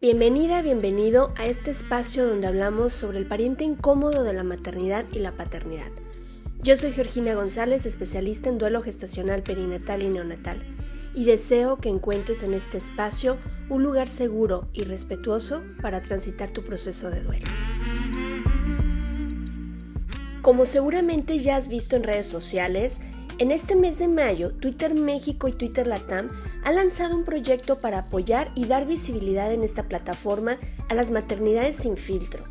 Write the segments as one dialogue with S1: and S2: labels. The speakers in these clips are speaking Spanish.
S1: Bienvenida, bienvenido a este espacio donde hablamos sobre el pariente incómodo de la maternidad y la paternidad. Yo soy Georgina González, especialista en duelo gestacional perinatal y neonatal, y deseo que encuentres en este espacio un lugar seguro y respetuoso para transitar tu proceso de duelo. Como seguramente ya has visto en redes sociales, en este mes de mayo, Twitter México y Twitter Latam han lanzado un proyecto para apoyar y dar visibilidad en esta plataforma a las maternidades sin filtro,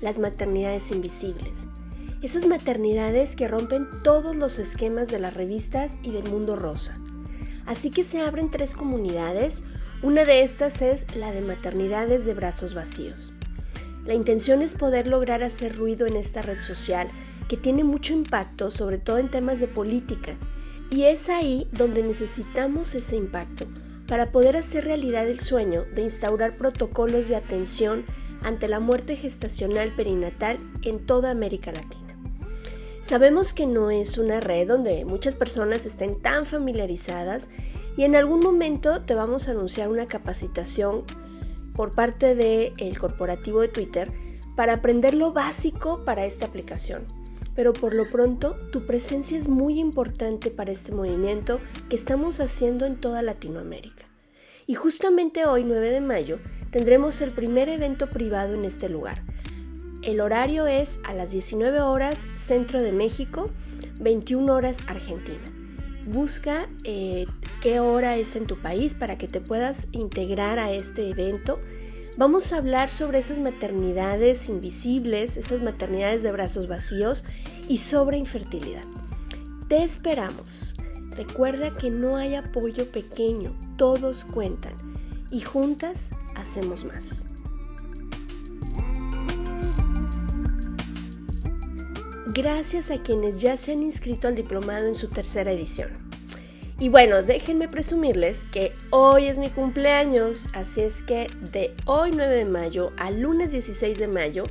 S1: las maternidades invisibles. Esas maternidades que rompen todos los esquemas de las revistas y del mundo rosa. Así que se abren tres comunidades, una de estas es la de maternidades de brazos vacíos. La intención es poder lograr hacer ruido en esta red social que tiene mucho impacto, sobre todo en temas de política, y es ahí donde necesitamos ese impacto para poder hacer realidad el sueño de instaurar protocolos de atención ante la muerte gestacional perinatal en toda América Latina. Sabemos que no es una red donde muchas personas estén tan familiarizadas y en algún momento te vamos a anunciar una capacitación por parte del corporativo de Twitter para aprender lo básico para esta aplicación pero por lo pronto tu presencia es muy importante para este movimiento que estamos haciendo en toda Latinoamérica. Y justamente hoy, 9 de mayo, tendremos el primer evento privado en este lugar. El horario es a las 19 horas Centro de México, 21 horas Argentina. Busca eh, qué hora es en tu país para que te puedas integrar a este evento Vamos a hablar sobre esas maternidades invisibles, esas maternidades de brazos vacíos y sobre infertilidad. Te esperamos. Recuerda que no hay apoyo pequeño, todos cuentan y juntas hacemos más. Gracias a quienes ya se han inscrito al diplomado en su tercera edición. Y bueno, déjenme presumirles que hoy es mi cumpleaños, así es que de hoy 9 de mayo al lunes 16 de mayo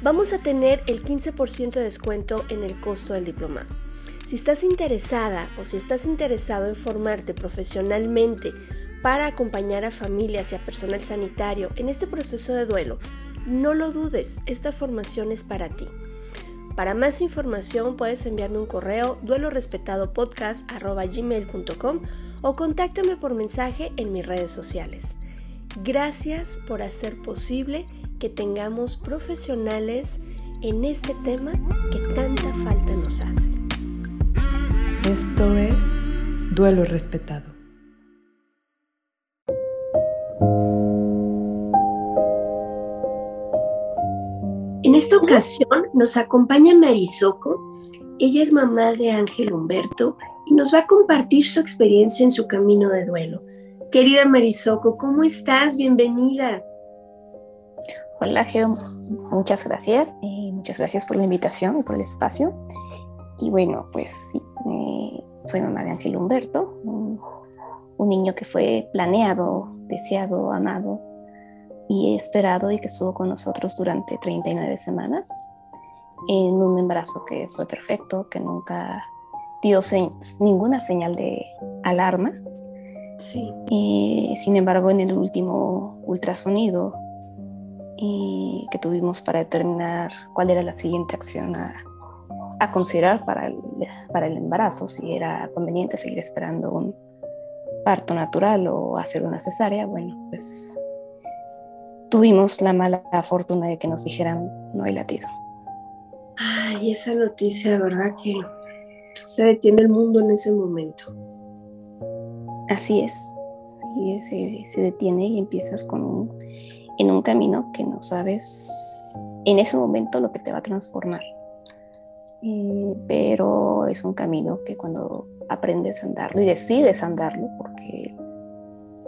S1: vamos a tener el 15% de descuento en el costo del diplomado. Si estás interesada o si estás interesado en formarte profesionalmente para acompañar a familias y a personal sanitario en este proceso de duelo, no lo dudes, esta formación es para ti. Para más información puedes enviarme un correo duelorespetadopodcast.gmail.com o contáctame por mensaje en mis redes sociales. Gracias por hacer posible que tengamos profesionales en este tema que tanta falta nos hace.
S2: Esto es Duelo Respetado.
S1: En esta ocasión nos acompaña Marisoco. Ella es mamá de Ángel Humberto y nos va a compartir su experiencia en su camino de duelo. Querida Marisoco, ¿cómo estás? Bienvenida.
S3: Hola, Geo. Muchas gracias. Eh, muchas gracias por la invitación y por el espacio. Y bueno, pues sí, eh, soy mamá de Ángel Humberto, un niño que fue planeado, deseado, amado y esperado y que estuvo con nosotros durante 39 semanas en un embarazo que fue perfecto, que nunca dio ninguna señal de alarma. Sí. Y, sin embargo, en el último ultrasonido que tuvimos para determinar cuál era la siguiente acción a, a considerar para el, para el embarazo, si era conveniente seguir esperando un parto natural o hacer una cesárea, bueno, pues tuvimos la mala fortuna de que nos dijeran no hay latido.
S1: Ay, esa noticia, ¿verdad? Que se detiene el mundo en ese momento.
S3: Así es, sí, se, detiene y empiezas con un, en un camino que no sabes en ese momento lo que te va a transformar. Eh, pero es un camino que cuando aprendes a andarlo y decides andarlo, porque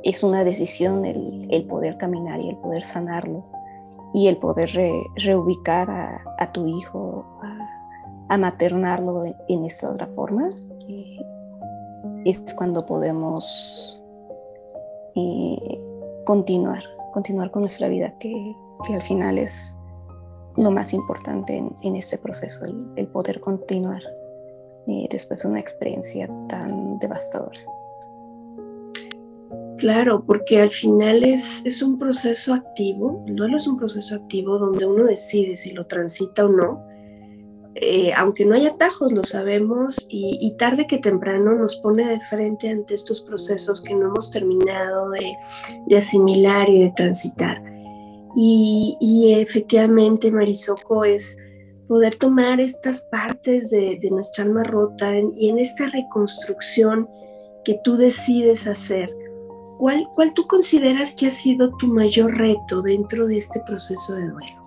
S3: es una decisión el, poder caminar y el poder sanarlo y el poder reubicar a, tu hijo, a, maternarlo en, esa otra forma, eh, es cuando podemos eh, continuar, continuar con nuestra vida, que, al final es lo más importante en, este proceso, el, poder continuar eh, después de una experiencia tan devastadora.
S4: Claro, porque al final es, es un proceso activo, el duelo es un proceso activo donde uno decide si lo transita o no, eh, aunque no hay atajos, lo sabemos, y, tarde que temprano nos pone de frente ante estos procesos que no hemos terminado de, asimilar y de transitar. Y, efectivamente, Marisoco, es poder tomar estas partes de, de nuestra alma rota y en esta reconstrucción que tú decides hacer ¿cuál, tú consideras que ha sido tu mayor reto dentro de este proceso de duelo?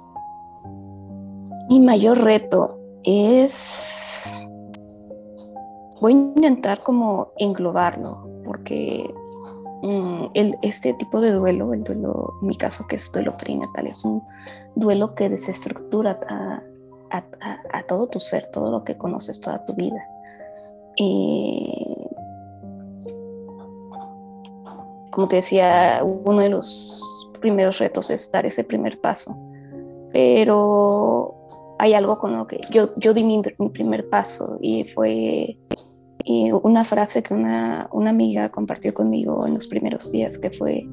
S3: Mi mayor reto es, voy a intentar como englobarlo, porque mm, este tipo de duelo, el duelo, en mi caso que es duelo perinatal, es un duelo que desestructura a, todo tu ser, todo lo que conoces toda tu vida. Como te decía, uno de los primeros retos es dar ese primer paso. Pero hay algo con lo que yo, yo di mi, primer paso y fue una frase que una, una amiga compartió conmigo en los primeros días que fue,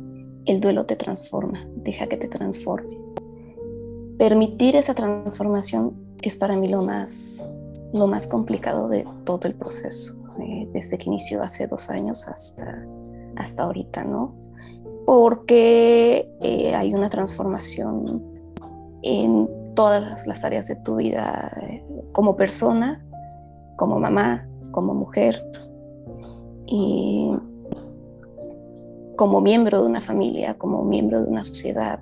S3: el duelo te transforma, deja que te transforme. Permitir esa transformación es para mí lo más, lo más complicado de todo el proceso, eh, desde que inició hace dos años hasta hasta ahorita, ¿no? Porque eh, hay una transformación en todas las áreas de tu vida, eh, como persona, como mamá, como mujer y como miembro de una familia, como miembro de una sociedad.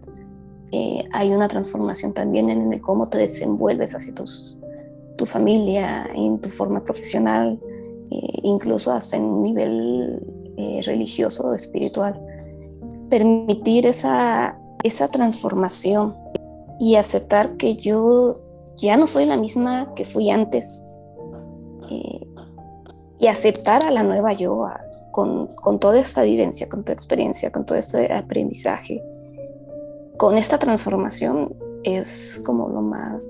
S3: Eh, hay una transformación también en el cómo te desenvuelves hacia tus, tu familia, en tu forma profesional, incluso hasta en un nivel eh, religioso o espiritual. Permitir esa, esa transformación y aceptar que yo ya no soy la misma que fui antes. Eh, y aceptar a la nueva yo con, con, toda esta vivencia, con toda experiencia, con todo este aprendizaje. Con esta transformación es como lo más...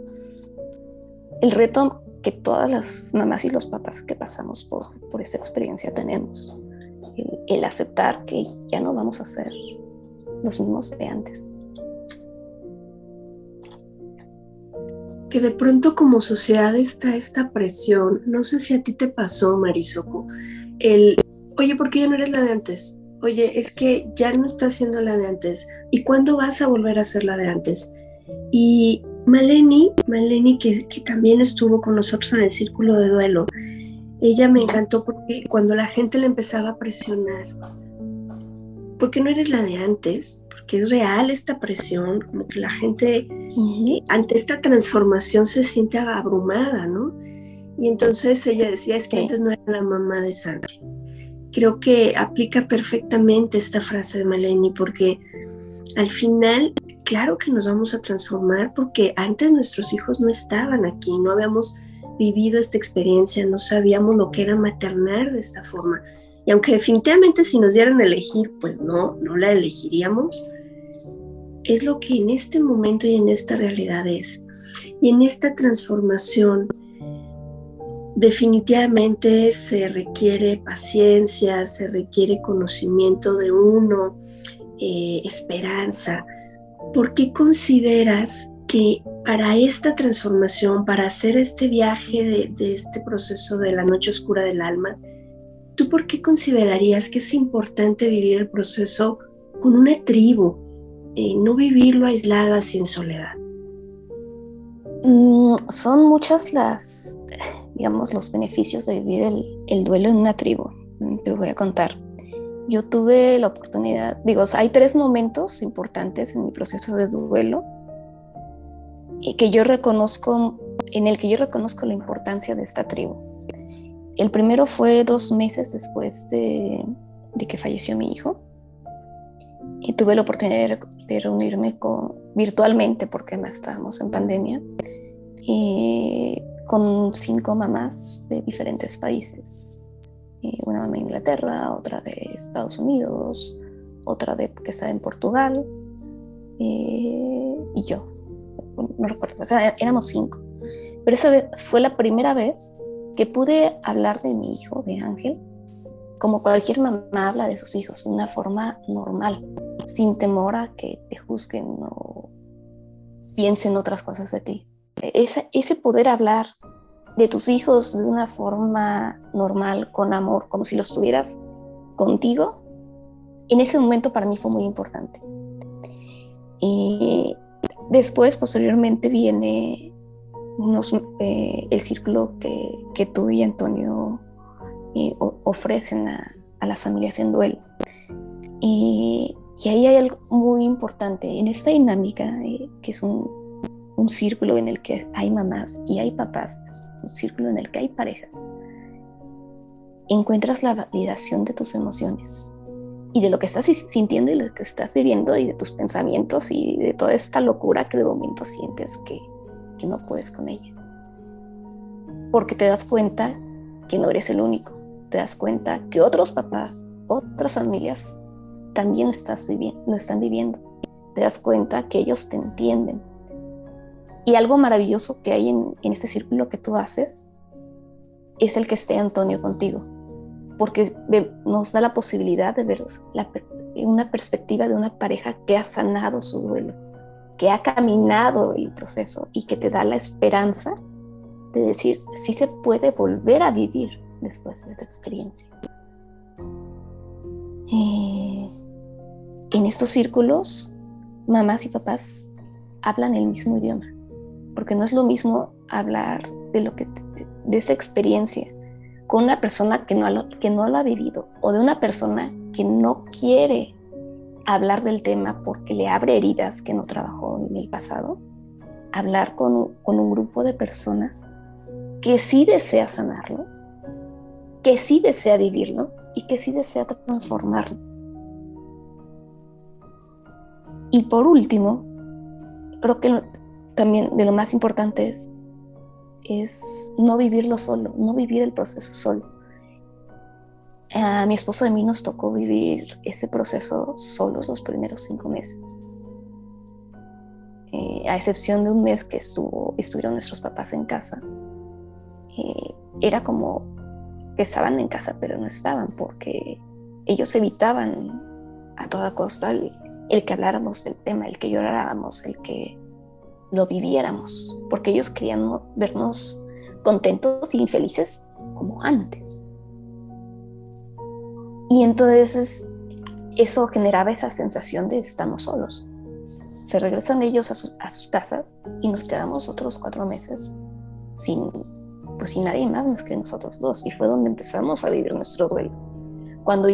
S3: El reto que todas las mamás y los papás que pasamos por, por esa experiencia tenemos el, aceptar que ya no vamos a ser los mismos de antes.
S4: Que de pronto como sociedad está esta presión, no sé si a ti te pasó, Marisoco, el, oye, ¿por qué ya no eres la de antes? Oye, es que ya no estás siendo la de antes. ¿Y cuándo vas a volver a ser la de antes? Y Maleni, Maleni que, que también estuvo con nosotros en el círculo de duelo, ella me encantó porque cuando la gente le empezaba a presionar, porque no eres la de antes, porque es real esta presión, como que la gente eh, ante esta transformación se siente abrumada, ¿no? Y entonces ella decía, es que antes no era la mamá de Santi. Creo que aplica perfectamente esta frase de Maleni porque al final, claro que nos vamos a transformar porque antes nuestros hijos no estaban aquí, no habíamos vivido esta experiencia, no sabíamos lo que era maternar de esta forma. Y aunque definitivamente si nos dieran a elegir, pues no, no la elegiríamos, es lo que en este momento y en esta realidad es. Y en esta transformación definitivamente se requiere paciencia, se requiere conocimiento de uno, eh, esperanza. ¿Por qué consideras que para esta transformación, para hacer este viaje de, este proceso de la noche oscura del alma, ¿tú por qué considerarías que es importante vivir el proceso con una tribu, y no vivirlo aisladas y en soledad?
S3: Mm, son muchas las, digamos, los beneficios de vivir el, el duelo en una tribu. Te voy a contar. Yo tuve la oportunidad, digo, hay tres momentos importantes en mi proceso de duelo que yo reconozco, en el que yo reconozco la importancia de esta tribu. El primero fue dos meses después de, que falleció mi hijo y tuve la oportunidad de, reunirme con, virtualmente porque estábamos en pandemia y con cinco mamás de diferentes países. una mamá de Inglaterra, otra de Estados Unidos, otra de que está en Portugal y yo no recuerdo, o sea, éramos cinco. Pero esa vez fue la primera vez que pude hablar de mi hijo, de Ángel, como cualquier mamá habla de sus hijos, de una forma normal, sin temor a que te juzguen o piensen otras cosas de ti. Ese, ese poder hablar de tus hijos de una forma normal, con amor, como si los tuvieras contigo, en ese momento para mí fue muy importante. Y después, posteriormente, viene eh, el círculo que, tú y Antonio eh, ofrecen a, las familias en duelo. Y, ahí hay algo muy importante en esta dinámica, que es un, círculo en el que hay mamás y hay papás, un círculo en el que hay parejas. Encuentras la validación de tus emociones y de lo que estás sintiendo y lo que estás viviendo y de tus pensamientos y de toda esta locura que de momento sientes que, que no puedes con ella. Porque te das cuenta que no eres el único, te das cuenta que otros papás, otras familias también lo, estás viviendo, lo están viviendo. Te das cuenta que ellos te entienden. Y algo maravilloso que hay en, en este círculo que tú haces es el que esté Antonio contigo porque nos da la posibilidad de ver una perspectiva de una pareja que ha sanado su duelo, que ha caminado el proceso y que te da la esperanza de decir si se puede volver a vivir después de esta experiencia. Eh, en estos círculos, mamás y papás hablan el mismo idioma, porque no es lo mismo hablar de lo que de esa experiencia con una persona que no, que no ha vivido o de una persona que no quiere hablar del tema porque le abre heridas que no trabajó en el pasado, hablar con, con un grupo de personas que sí desea sanarlo, que sí desea vivirlo y que sí desea transformarlo. Y por último, creo que también de lo más importante es es no vivirlo solo, no vivir el proceso solo. A mi esposo y a mí nos tocó vivir ese proceso solos los primeros cinco meses. Eh, a excepción de un mes que estuvo, estuvieron nuestros papás en casa, eh, era como que estaban en casa pero no estaban porque ellos evitaban a toda costa el, el que habláramos del tema, el que lloráramos, el que lo viviéramos, porque ellos querían vernos contentos y felices como antes. Y entonces eso generaba esa sensación de estamos solos. Se regresan ellos a, sus casas y nos quedamos otros cuatro meses sin, pues, sin nadie más más que nosotros dos. Y fue donde empezamos a vivir nuestro duelo. Cuando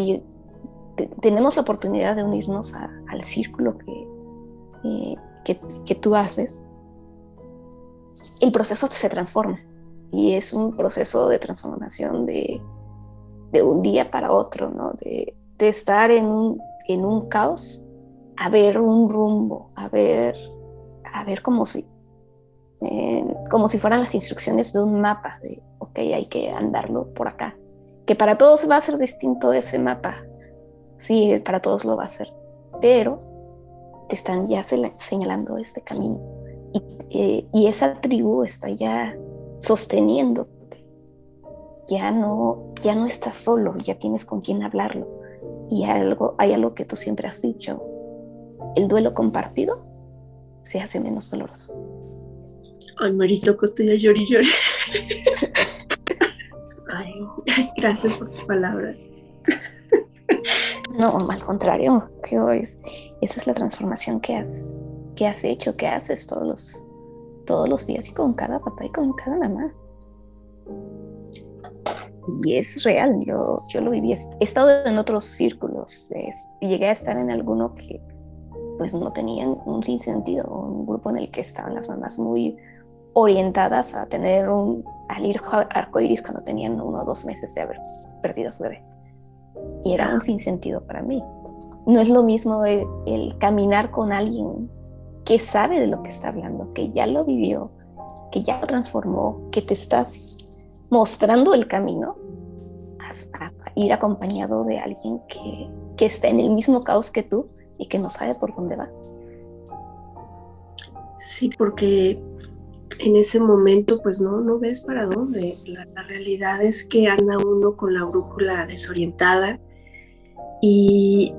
S3: tenemos la oportunidad de unirnos al círculo que, eh, que, tú haces, el proceso se transforma. Y es un proceso de transformación de, de un día para otro, ¿no? de, de estar en un, en un, caos a ver un rumbo, a ver, a ver como si, eh, como si fueran las instrucciones de un mapa, de, ok, hay que andarlo por acá, que para todos va a ser distinto ese mapa, sí, para todos lo va a ser, pero te están ya señalando este camino. Y, y esa tribu está ya sosteniéndote. Ya no, ya no estás solo, ya tienes con quién hablarlo. Y algo, hay algo que tú siempre has dicho. El duelo compartido se hace menos doloroso.
S4: Ay, Marisoco, estoy a llorar y llorar. Ay, gracias por tus palabras.
S3: No, al contrario, que esa es la transformación que has, que has hecho, que haces todos los, todos los días y con cada papá y con cada mamá. Y es real, yo, yo lo viví. He estado en otros círculos, llegué a estar en alguno que pues no tenían un sinsentido, un grupo en el que estaban las mamás muy orientadas a tener un al ir arcoíris cuando tenían uno o dos meses de haber perdido a su bebé y era un sinsentido para mí. No es lo mismo el, caminar con alguien que sabe de lo que está hablando, que ya lo vivió, que ya lo transformó, que te está mostrando el camino, a, ir acompañado de alguien que, está en el mismo caos que tú y que no sabe por dónde va.
S4: Sí, porque en ese momento pues no, no ves para dónde. La, realidad es que anda uno con la brújula desorientada y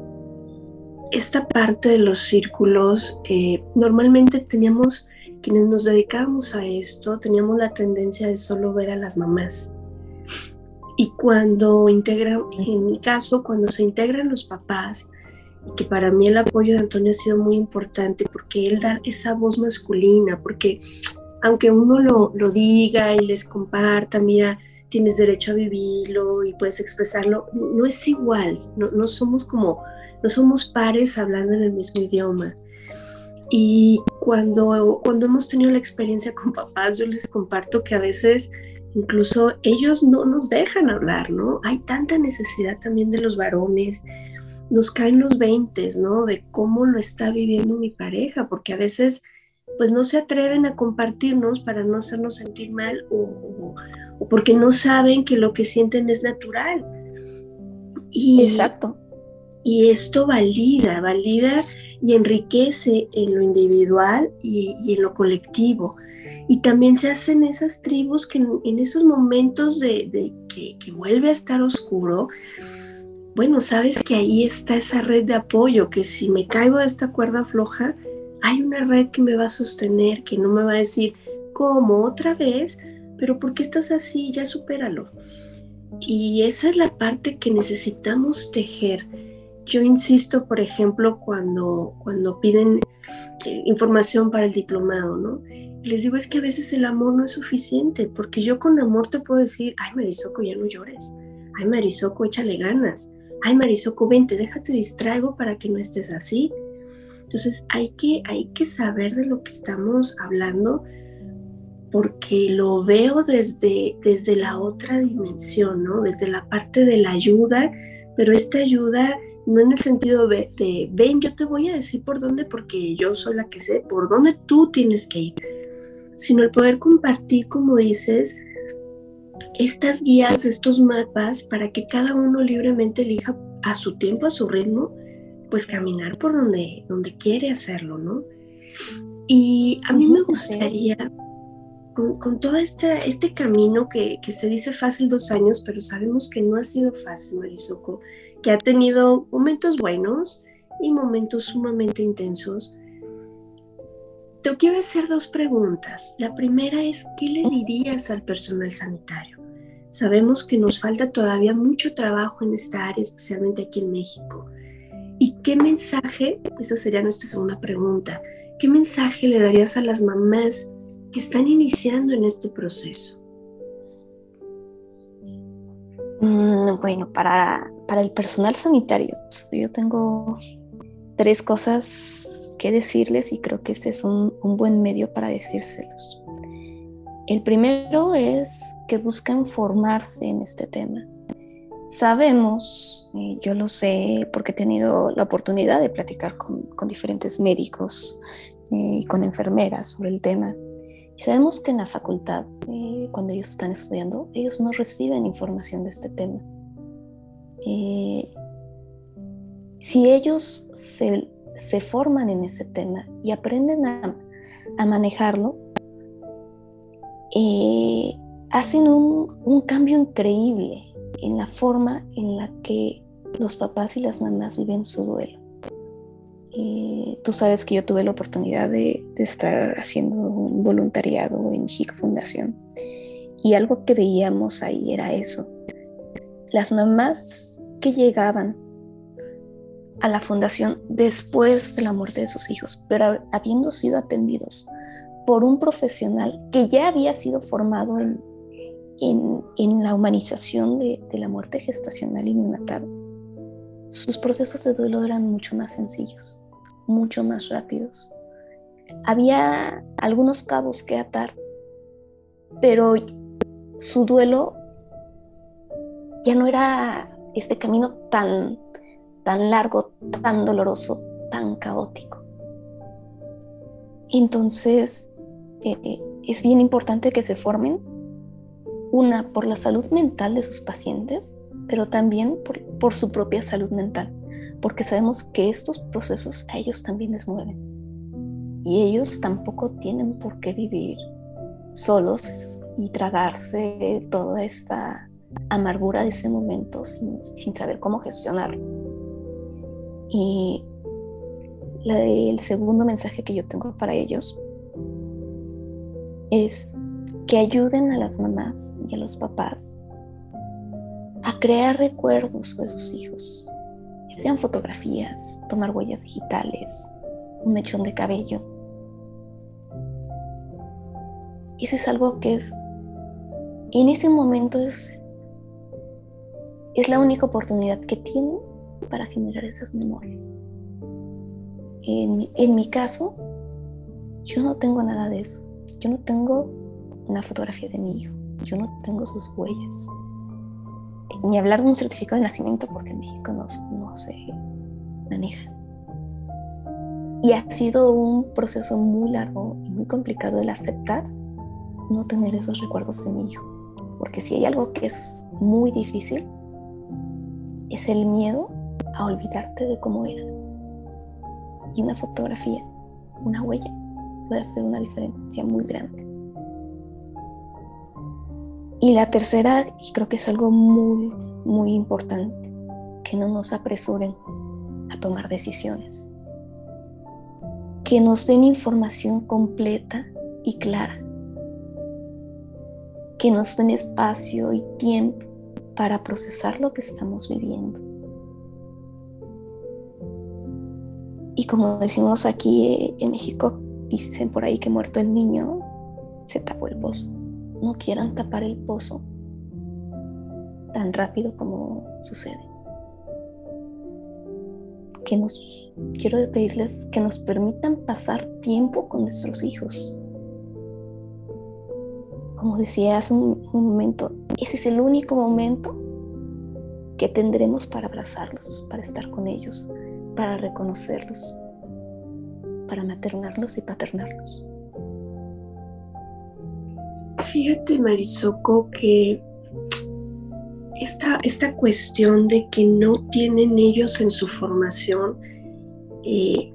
S4: esta parte de los círculos, eh, normalmente teníamos, quienes nos dedicábamos a esto, teníamos la tendencia de solo ver a las mamás. Y cuando integran, en mi caso, cuando se integran los papás, que para mí el apoyo de Antonio ha sido muy importante porque él da esa voz masculina, porque aunque uno lo, lo diga y les comparta, mira, tienes derecho a vivirlo y puedes expresarlo, no es igual, no, no somos como, no somos pares hablando en el mismo idioma. Y cuando, cuando hemos tenido la experiencia con papás, yo les comparto que a veces incluso ellos no nos dejan hablar, ¿no? Hay tanta necesidad también de los varones, nos caen los veintes, ¿no? De cómo lo está viviendo mi pareja, porque a veces pues no se atreven a compartirnos para no hacernos sentir mal o, porque no saben que lo que sienten es natural.
S3: Y, Exacto.
S4: Y esto valida, valida y enriquece en lo individual y, en lo colectivo. Y también se hacen esas tribus que en, esos momentos de, que, que, vuelve a estar oscuro, bueno, sabes que ahí está esa red de apoyo, que si me caigo de esta cuerda floja, hay una red que me va a sostener, que no me va a decir, ¿cómo otra vez? Pero ¿por qué estás así? Ya supéralo. Y esa es la parte que necesitamos tejer. Yo insisto, por ejemplo, cuando, cuando piden eh, información para el diplomado, ¿no? Les digo, es que a veces el amor no es suficiente, porque yo con amor te puedo decir, ay Marisoco, ya no llores. Ay Marisoco, échale ganas. Ay Marisoco, vente, déjate distraigo para que no estés así. Entonces hay que, hay que saber de lo que estamos hablando porque lo veo desde, desde la otra dimensión, ¿no? Desde la parte de la ayuda, pero esta ayuda no en el sentido de, de, ven, yo te voy a decir por dónde, porque yo soy la que sé por dónde tú tienes que ir, sino el poder compartir, como dices, estas guías, estos mapas, para que cada uno libremente elija a su tiempo, a su ritmo, pues caminar por donde, donde quiere hacerlo, ¿no? Y a mí me gustaría, con, todo este, este camino que, que, se dice fácil dos años, pero sabemos que no ha sido fácil, Marisoco, que ha tenido momentos buenos y momentos sumamente intensos. Te quiero hacer dos preguntas. La primera es, ¿qué le dirías al personal sanitario? Sabemos que nos falta todavía mucho trabajo en esta área, especialmente aquí en México. ¿Y qué mensaje, esa sería nuestra segunda pregunta, qué mensaje le darías a las mamás que están iniciando en este proceso?
S3: Mm, bueno, para, para el personal sanitario, yo tengo tres cosas que decirles y creo que este es un, buen medio para decírselos. El primero es que busquen formarse en este tema. Sabemos, yo lo sé porque he tenido la oportunidad de platicar con, diferentes médicos eh, y con enfermeras sobre el tema. Y sabemos que en la facultad, eh, cuando ellos están estudiando, ellos no reciben información de este tema. Eh, si ellos se, forman en ese tema y aprenden a, manejarlo, hacen un, un cambio increíble en la forma en la que los papás y las mamás viven su duelo. tú sabes que yo tuve la oportunidad de, estar haciendo un voluntariado en HIC Fundación y algo que veíamos ahí era eso. Las mamás que llegaban a la fundación después de la muerte de sus hijos, pero habiendo sido atendidos por un profesional que ya había sido formado en, en, la humanización de, la muerte gestacional y neonatal, sus procesos de duelo eran mucho más sencillos, mucho más rápidos. Había algunos cabos que atar, pero su duelo ya no era este camino tan, tan largo, tan doloroso, tan caótico. Entonces, eh, es bien importante que se formen una por la salud mental de sus pacientes, pero también por, su propia salud mental, porque sabemos que estos procesos a ellos también les mueven. Y ellos tampoco tienen por qué vivir solos y tragarse toda esta amargura de ese momento sin, saber cómo gestionarlo. Y el segundo mensaje que yo tengo para ellos es que ayuden a las mamás y a los papás a crear recuerdos de sus hijos, sean fotografías, tomar huellas digitales, un mechón de cabello. Eso es algo que es, en ese momento es, es la única oportunidad que tienen para generar esas memorias. En, mi caso, yo no tengo nada de eso. Yo no tengo una fotografía de mi hijo. Yo no tengo sus huellas. Ni hablar de un certificado de nacimiento porque en México no, no se maneja. Y ha sido un proceso muy largo y muy complicado el aceptar no tener esos recuerdos de mi hijo. Porque si hay algo que es muy difícil, es el miedo a olvidarte de cómo era. Y una fotografía, una huella, puede hacer una diferencia muy grande. Y la tercera, y creo que es algo muy, muy importante, que no nos apresuren a tomar decisiones. Que nos den información completa y clara. Que nos den espacio y tiempo para procesar lo que estamos viviendo. Y como decimos aquí eh, en México, dicen por ahí que muerto el niño, se tapó el pozo. No quieran tapar el pozo tan rápido como sucede. Que nos, quiero pedirles que nos permitan pasar tiempo con nuestros hijos. Como decía hace un momento, ese es el único momento que tendremos para abrazarlos, para estar con ellos, para reconocerlos, para maternarlos y paternarlos.
S4: Fíjate, Marisoco, que esta, esta cuestión de que no tienen ellos en su formación, eh,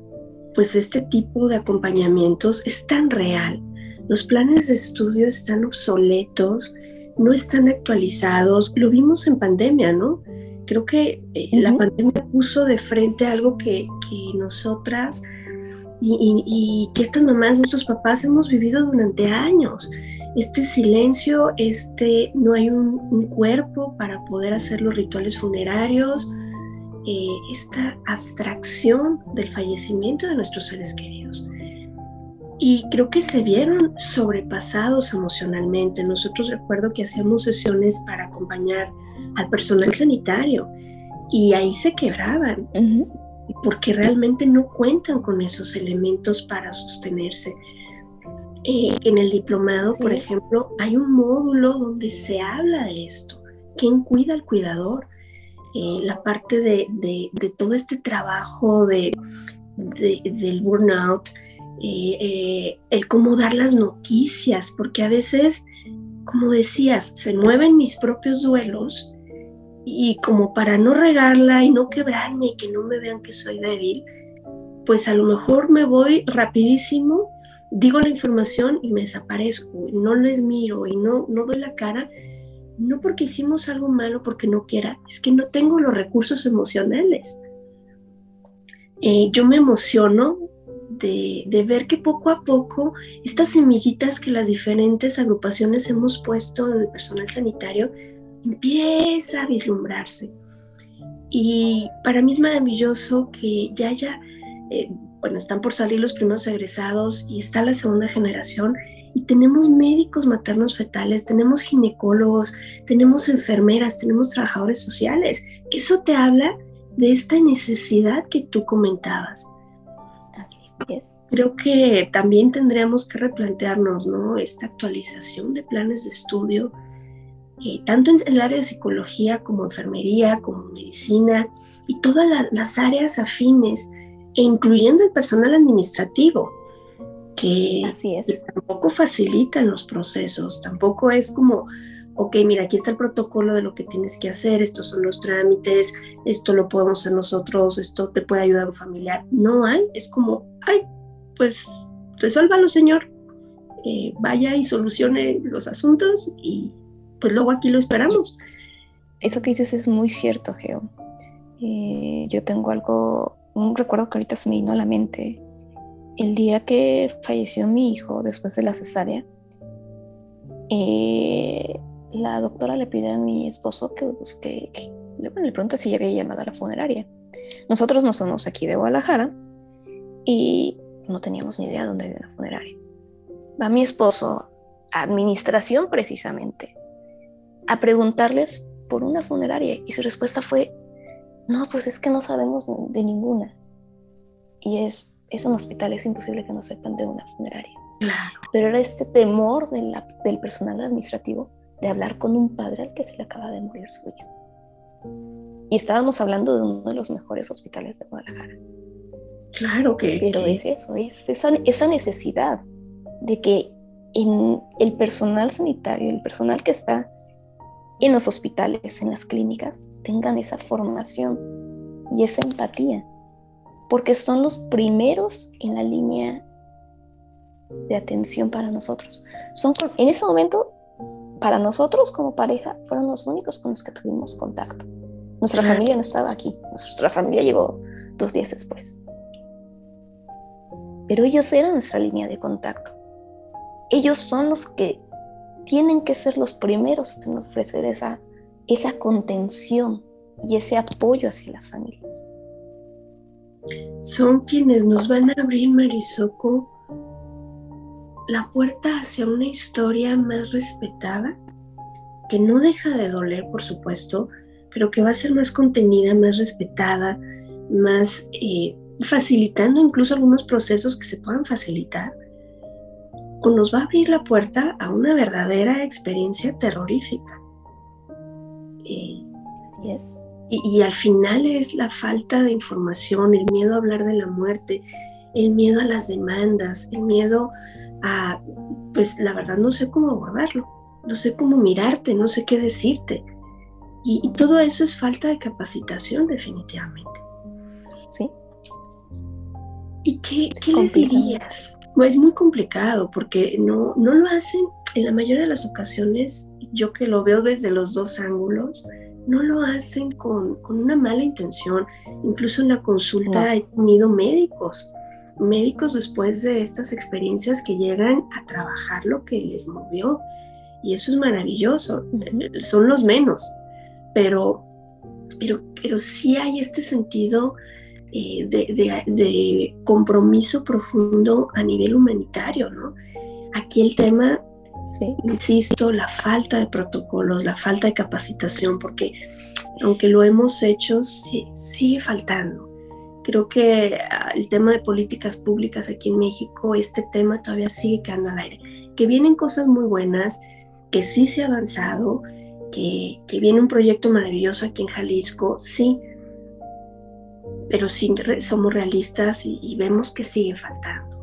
S4: pues este tipo de acompañamientos es tan real. Los planes de estudio están obsoletos, no están actualizados. Lo vimos en pandemia, ¿no? Creo que eh, la pandemia puso de frente algo que, que nosotras y, que estas mamás, estos papás hemos vivido durante años. Este silencio, este, no hay un, cuerpo para poder hacer los rituales funerarios, eh, esta abstracción del fallecimiento de nuestros seres queridos. Y creo que se vieron sobrepasados emocionalmente. Nosotros recuerdo que hacíamos sesiones para acompañar al personal sanitario y ahí se quebraban porque realmente no cuentan con esos elementos para sostenerse. Eh, en el diplomado, por ejemplo, hay un módulo donde se habla de esto. ¿Quién cuida al cuidador? Eh, la parte de, todo este trabajo de, del burnout, eh, el cómo dar las noticias, porque a veces, como decías, se mueven mis propios duelos y como para no regarla y no quebrarme y que no me vean que soy débil, pues a lo mejor me voy rapidísimo, digo la información y me desaparezco, no les miro y no, no doy la cara, no porque hicimos algo malo, porque no quiera, es que no tengo los recursos emocionales. Eh, yo me emociono de, ver que poco a poco estas semillitas que las diferentes agrupaciones hemos puesto en el personal sanitario empieza a vislumbrarse. Y para mí es maravilloso que ya haya, eh, bueno, están por salir los primeros egresados y está la segunda generación y tenemos médicos maternos fetales, tenemos ginecólogos, tenemos enfermeras, tenemos trabajadores sociales. Eso te habla de esta necesidad que tú comentabas.
S3: Así es.
S4: Creo que también tendríamos que replantearnos, ¿no? Esta actualización de planes de estudio, eh, tanto en el área de psicología como enfermería, como medicina y todas las áreas afines, e incluyendo el personal administrativo, que, tampoco facilitan los procesos, tampoco es como, ok, mira, aquí está el protocolo de lo que tienes que hacer, estos son los trámites, esto lo podemos hacer nosotros, esto te puede ayudar un familiar. No hay, es como, ay, pues resuélvalo, señor. eh, vaya y solucione los asuntos y pues luego aquí lo esperamos.
S3: Eso que dices es muy cierto, Geo. Eh, yo tengo algo, un recuerdo que ahorita se me vino a la mente. El día que falleció mi hijo después de la cesárea, eh, la doctora le pide a mi esposo que busque, le pregunta si ya había llamado a la funeraria. Nosotros no somos aquí de Guadalajara y no teníamos ni idea dónde había una funeraria. Va mi esposo, administración precisamente, a preguntarles por una funeraria y su respuesta fue, no, pues es que no sabemos de ninguna. Y es, es un hospital, es imposible que no sepan de una funeraria.
S4: Claro.
S3: Pero era este temor del personal administrativo de hablar con un padre al que se le acaba de morir su hijo. Y estábamos hablando de uno de los mejores hospitales de Guadalajara.
S4: Claro que.
S3: Pero es eso, es esa, esa necesidad de que en el personal sanitario, el personal que está en los hospitales, en las clínicas, tengan esa formación y esa empatía, porque son los primeros en la línea de atención para nosotros. Son, en ese momento, para nosotros como pareja, fueron los únicos con los que tuvimos contacto. Nuestra familia no estaba aquí, nuestra familia llegó dos días después. Pero ellos eran nuestra línea de contacto. Ellos son los que tienen que ser los primeros en ofrecer esa, esa contención y ese apoyo hacia las familias.
S4: Son quienes nos van a abrir, Marisoco, la puerta hacia una historia más respetada, que no deja de doler, por supuesto, pero que va a ser más contenida, más respetada, más eh, facilitando incluso algunos procesos que se puedan facilitar o nos va a abrir la puerta a una verdadera experiencia terrorífica.
S3: Y, Así es.
S4: Y, al final es la falta de información, el miedo a hablar de la muerte, el miedo a las demandas, el miedo a, pues la verdad no sé cómo abordarlo, no sé cómo mirarte, no sé qué decirte. Y, y todo eso es falta de capacitación definitivamente.
S3: Sí.
S4: ¿Y qué, qué les dirías? es muy complicado porque no, no lo hacen en la mayoría de las ocasiones, yo que lo veo desde los dos ángulos, no lo hacen con, con una mala intención. Incluso en la consulta he tenido médicos, médicos después de estas experiencias que llegan a trabajar lo que les movió. Y eso es maravilloso. Son los menos, pero, pero, pero sí hay este sentido eh, de, compromiso profundo a nivel humanitario, ¿no? Aquí el tema, insisto, la falta de protocolos, la falta de capacitación, porque aunque lo hemos hecho, sigue faltando. Creo que ah, el tema de políticas públicas aquí en México, este tema todavía sigue quedando al aire. Que vienen cosas muy buenas, que sí se ha avanzado, que, que viene un proyecto maravilloso aquí en Jalisco, sí, pero sí somos realistas y, vemos que sigue faltando.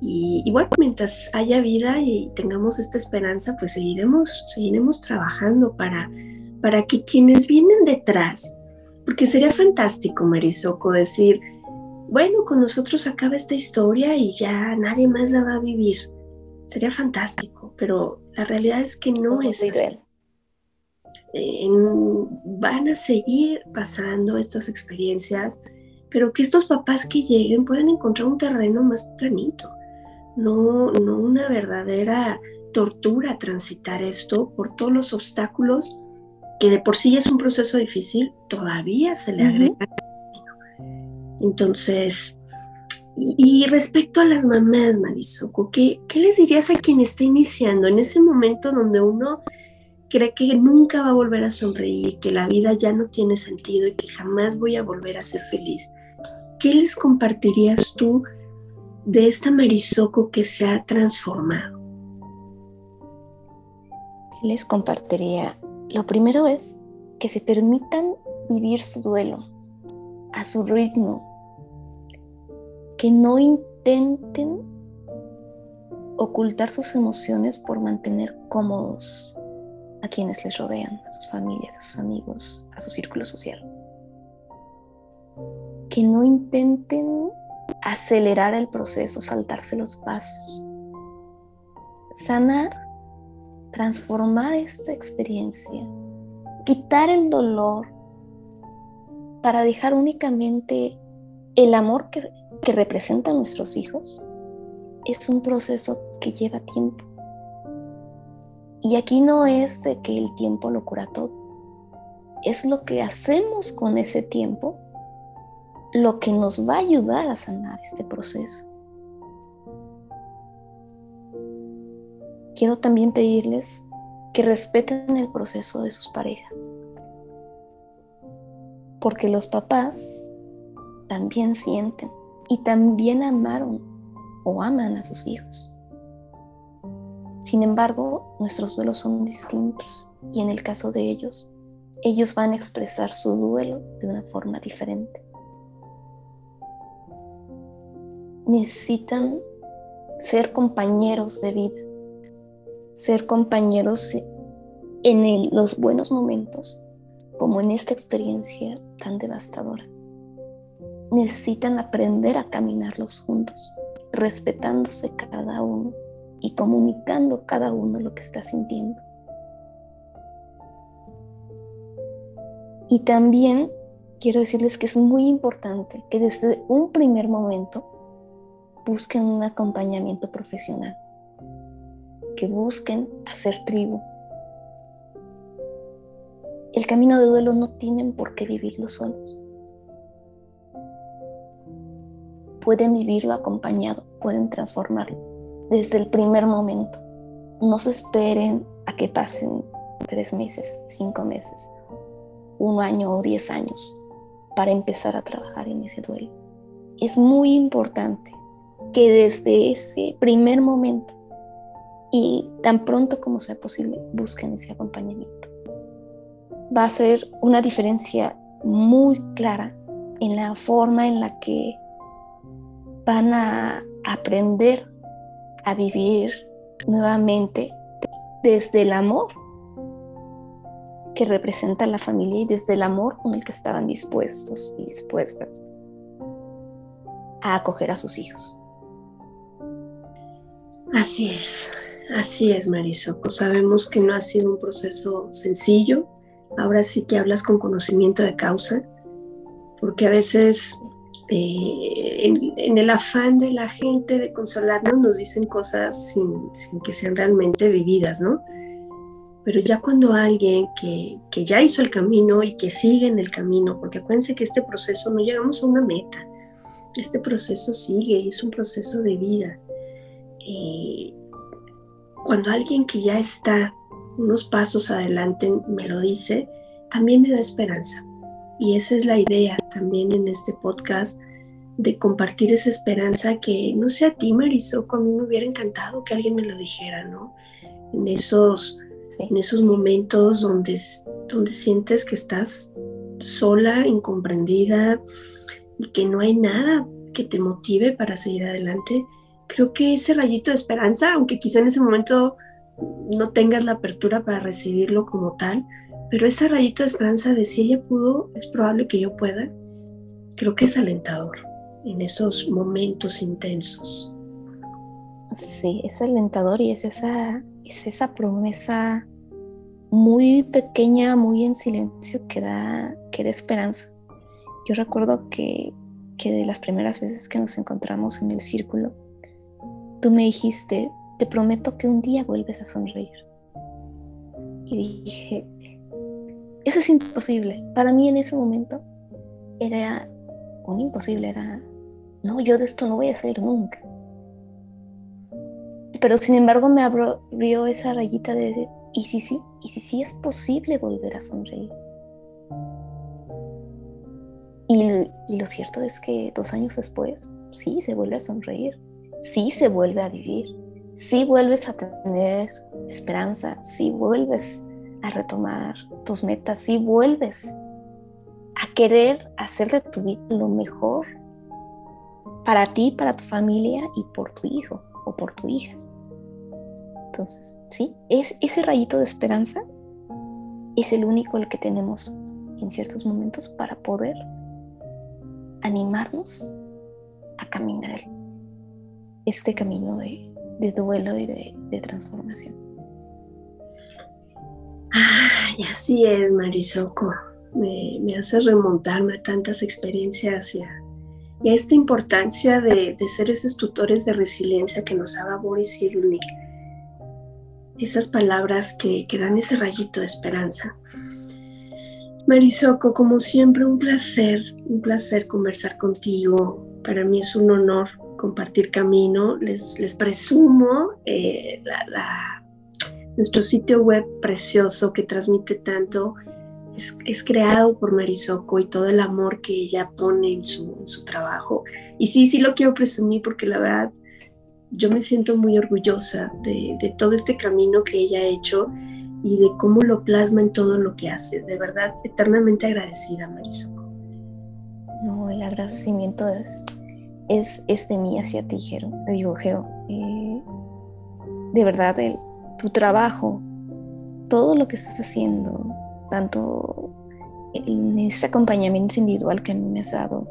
S4: Y, bueno, mientras haya vida y tengamos esta esperanza, pues seguiremos, seguiremos trabajando para, para que quienes vienen detrás, porque sería fantástico, Marisoco, decir, bueno, con nosotros acaba esta historia y ya nadie más la va a vivir. Sería fantástico, pero la realidad es que no es así van a seguir pasando estas experiencias, pero que estos papás que lleguen puedan encontrar un terreno más planito, no, no una verdadera tortura transitar esto por todos los obstáculos que de por sí es un proceso difícil, todavía se le agrega. Entonces, y, respecto a las mamás, Marisoko, ¿qué, ¿qué les dirías a quien está iniciando en ese momento donde uno cree que nunca va a volver a sonreír, que la vida ya no tiene sentido y que jamás voy a volver a ser feliz. ¿Qué les compartirías tú de esta Marisoco que se ha transformado?
S3: Les compartiría, lo primero es que se permitan vivir su duelo a su ritmo, que no intenten ocultar sus emociones por mantener cómodos a quienes les rodean, a sus familias, a sus amigos, a su círculo social. Que no intenten acelerar el proceso, saltarse los pasos. sanar, transformar esta experiencia, quitar el dolor para dejar únicamente el amor que, que representan nuestros hijos, es un proceso que lleva tiempo. Y aquí no es de que el tiempo lo cura todo, es lo que hacemos con ese tiempo lo que nos va a ayudar a sanar este proceso. Quiero también pedirles que respeten el proceso de sus parejas, porque los papás también sienten y también amaron o aman a sus hijos. Sin embargo, nuestros duelos son distintos y en el caso de ellos, ellos van a expresar su duelo de una forma diferente. Necesitan ser compañeros de vida, ser compañeros en los buenos momentos, como en esta experiencia tan devastadora. Necesitan aprender a caminarlos juntos, respetándose cada uno y comunicando cada uno lo que está sintiendo. Y también quiero decirles que es muy importante que desde un primer momento busquen un acompañamiento profesional, que busquen hacer tribu. El camino de duelo no tienen por qué vivirlo solos. Pueden vivirlo acompañado, pueden transformarlo desde el primer momento. No se esperen a que pasen tres meses, cinco meses, un año o diez años para empezar a trabajar en ese duelo. Es muy importante que desde ese primer momento y tan pronto como sea posible busquen ese acompañamiento. Va a ser una diferencia muy clara en la forma en la que van a aprender a vivir nuevamente desde el amor que representa la familia y desde el amor con el que estaban dispuestos y dispuestas a acoger a sus hijos.
S4: Así es, así es, Marisol. Pues sabemos que no ha sido un proceso sencillo. Ahora sí que hablas con conocimiento de causa, porque a veces eh, en, el afán de la gente de consolarnos nos dicen cosas sin, que sean realmente vividas, ¿no? Pero ya cuando alguien que, que, ya hizo el camino y que sigue en el camino, porque acuérdense que este proceso no llegamos a una meta, este proceso sigue, es un proceso de vida. Eh, cuando alguien que ya está unos pasos adelante me lo dice, también me da esperanza. Y esa es la idea también en este podcast de compartir esa esperanza que no sé a ti, Marisol, a mí me hubiera encantado que alguien me lo dijera, ¿no? En esos en esos momentos donde, donde sientes que estás sola, incomprendida y que no hay nada que te motive para seguir adelante, creo que ese rayito de esperanza, aunque quizá en ese momento no tengas la apertura para recibirlo como tal, pero ese rayito de esperanza de si ella pudo, es probable que yo pueda, creo que es alentador en esos momentos intensos.
S3: Sí, es alentador y es esa es esa promesa muy pequeña, muy en silencio que da, que da esperanza. Yo recuerdo que, que de las primeras veces que nos encontramos en el círculo, tú me dijiste, te prometo que un día vuelves a sonreír. Y dije, eso es imposible. Para mí en ese momento era un imposible, era, no, yo de esto no voy a hacer nunca pero sin embargo me abrió esa rayita de decir, y si sí, y si sí es posible volver a sonreír. Y, lo cierto es que dos años después, sí se vuelve a sonreír, sí se vuelve a vivir, sí vuelves a tener esperanza, sí vuelves a retomar tus metas, sí vuelves a querer hacer de tu vida lo mejor para ti, para tu familia y por tu hijo o por tu hija. Entonces, sí, es ese rayito de esperanza es el único el que tenemos en ciertos momentos para poder animarnos a caminar este camino de, duelo y de, transformación.
S4: Ay, así es, Marisoco. Me, hace remontarme a tantas experiencias y a, esta importancia de, ser esos tutores de resiliencia que nos daba Boris Cyrulnik. Esas palabras que, que dan ese rayito de esperanza. Marisoco, como siempre, un placer, un placer conversar contigo. Para mí es un honor compartir camino. Les, les presumo eh, nuestro sitio web precioso que transmite tanto. Es, creado por Marisoco y todo el amor que ella pone en su, en su trabajo. Y sí, sí lo quiero presumir porque la verdad yo me siento muy orgullosa de, de todo este camino que ella ha hecho y de cómo lo plasma en todo lo que hace. De verdad, eternamente agradecida, Marisol.
S3: No, el agradecimiento es, es, de mí hacia ti, Gero. Te digo, Geo, eh, de verdad, tu trabajo, todo lo que estás haciendo, tanto en ese acompañamiento individual que a mí me has dado,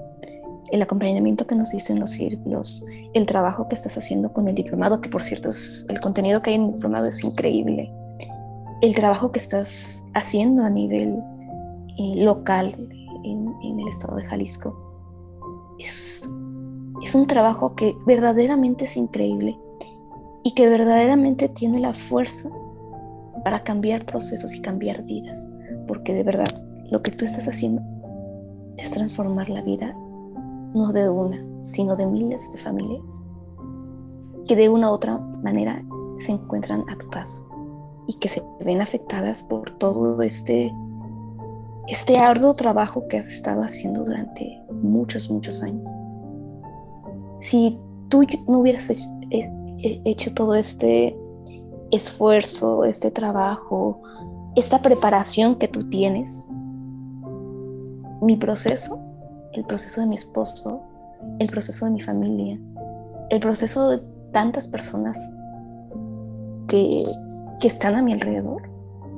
S3: el acompañamiento que nos dicen los círculos, el trabajo que estás haciendo con el diplomado, que por cierto es, el contenido que hay en el diplomado es increíble el trabajo que estás haciendo a nivel eh, local en, el estado de Jalisco es, es un trabajo que verdaderamente es increíble y que verdaderamente tiene la fuerza para cambiar procesos y cambiar vidas, porque de verdad lo que tú estás haciendo es transformar la vida no de una, sino de miles de familias que de una u otra manera se encuentran a tu paso y que se ven afectadas por todo este, este arduo trabajo que has estado haciendo durante muchos, muchos años. Si tú no hubieras hecho todo este esfuerzo, este trabajo, esta preparación que tú tienes, mi proceso, el proceso de mi esposo, el proceso de mi familia, el proceso de tantas personas que que están a mi alrededor,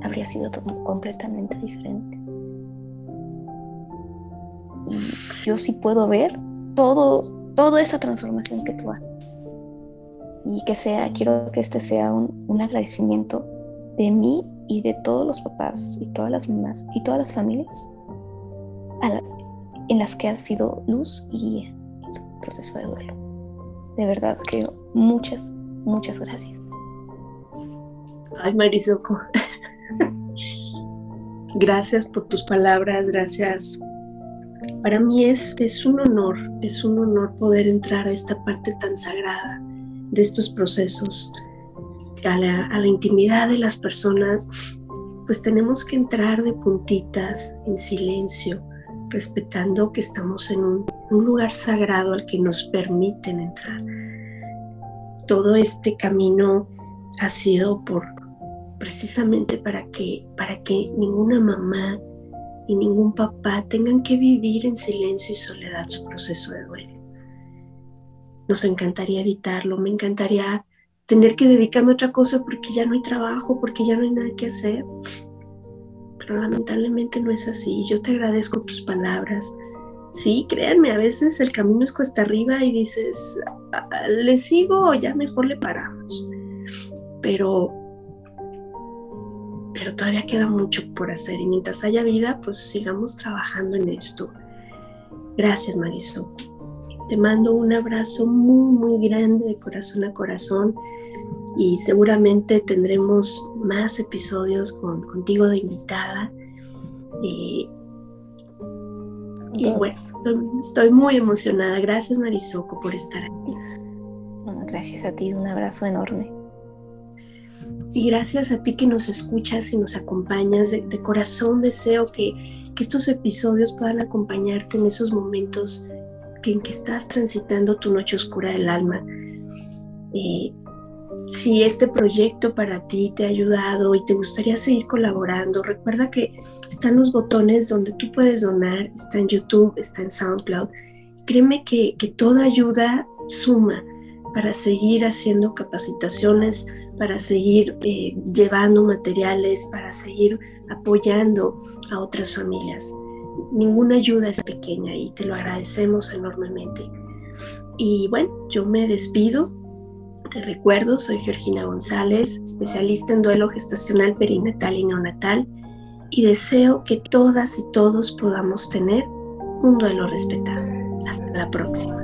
S3: habría sido completamente diferente. Yo sí puedo ver todo, toda esa transformación que tú haces. Y que sea, quiero que este sea un, agradecimiento de mí y de todos los papás y todas las mamás y todas las familias en las que has sido luz y guía en su proceso de duelo. De verdad que muchas, muchas gracias.
S4: Ay, Marisoco. gracias por tus palabras, gracias. Para mí es, es un honor, es un honor poder entrar a esta parte tan sagrada de estos procesos, a la, a la intimidad de las personas, pues tenemos que entrar de puntitas, en silencio, respetando que estamos en un, lugar sagrado al que nos permiten entrar. Todo este camino ha sido por precisamente para que, para que ninguna mamá y ningún papá tengan que vivir en silencio y soledad su proceso de duelo. Nos encantaría evitarlo, me encantaría tener que dedicarme a otra cosa porque ya no hay trabajo, porque ya no hay nada que hacer. Pero lamentablemente no es así. Yo te agradezco tus palabras. Sí, créanme, a veces el camino es cuesta arriba y dices, ah, ah, ¿le sigo o ya mejor le paramos? Pero pero todavía queda mucho por hacer y mientras haya vida, pues sigamos trabajando en esto. Gracias, Marisol. Te mando un abrazo muy, muy grande de corazón a corazón y seguramente tendremos más episodios con, contigo de invitada. y bueno, estoy muy emocionada. Gracias, Marisoco, por estar aquí.
S3: gracias a ti, un abrazo enorme.
S4: Y gracias a ti que nos escuchas y nos acompañas. De, corazón deseo que, estos episodios puedan acompañarte en esos momentos que, en que estás transitando tu noche oscura del alma. Eh, si este proyecto para ti te ha ayudado y te gustaría seguir colaborando, recuerda que están los botones donde tú puedes donar, está en YouTube, está en SoundCloud. Créeme que, que toda ayuda suma para seguir haciendo capacitaciones, para seguir eh, llevando materiales, para seguir apoyando a otras familias. Ninguna ayuda es pequeña y te lo agradecemos enormemente. Y bueno, yo me despido Te recuerdo, soy Georgina González, especialista en duelo gestacional perinatal y neonatal, y deseo que todas y todos podamos tener un duelo respetado. Hasta la próxima.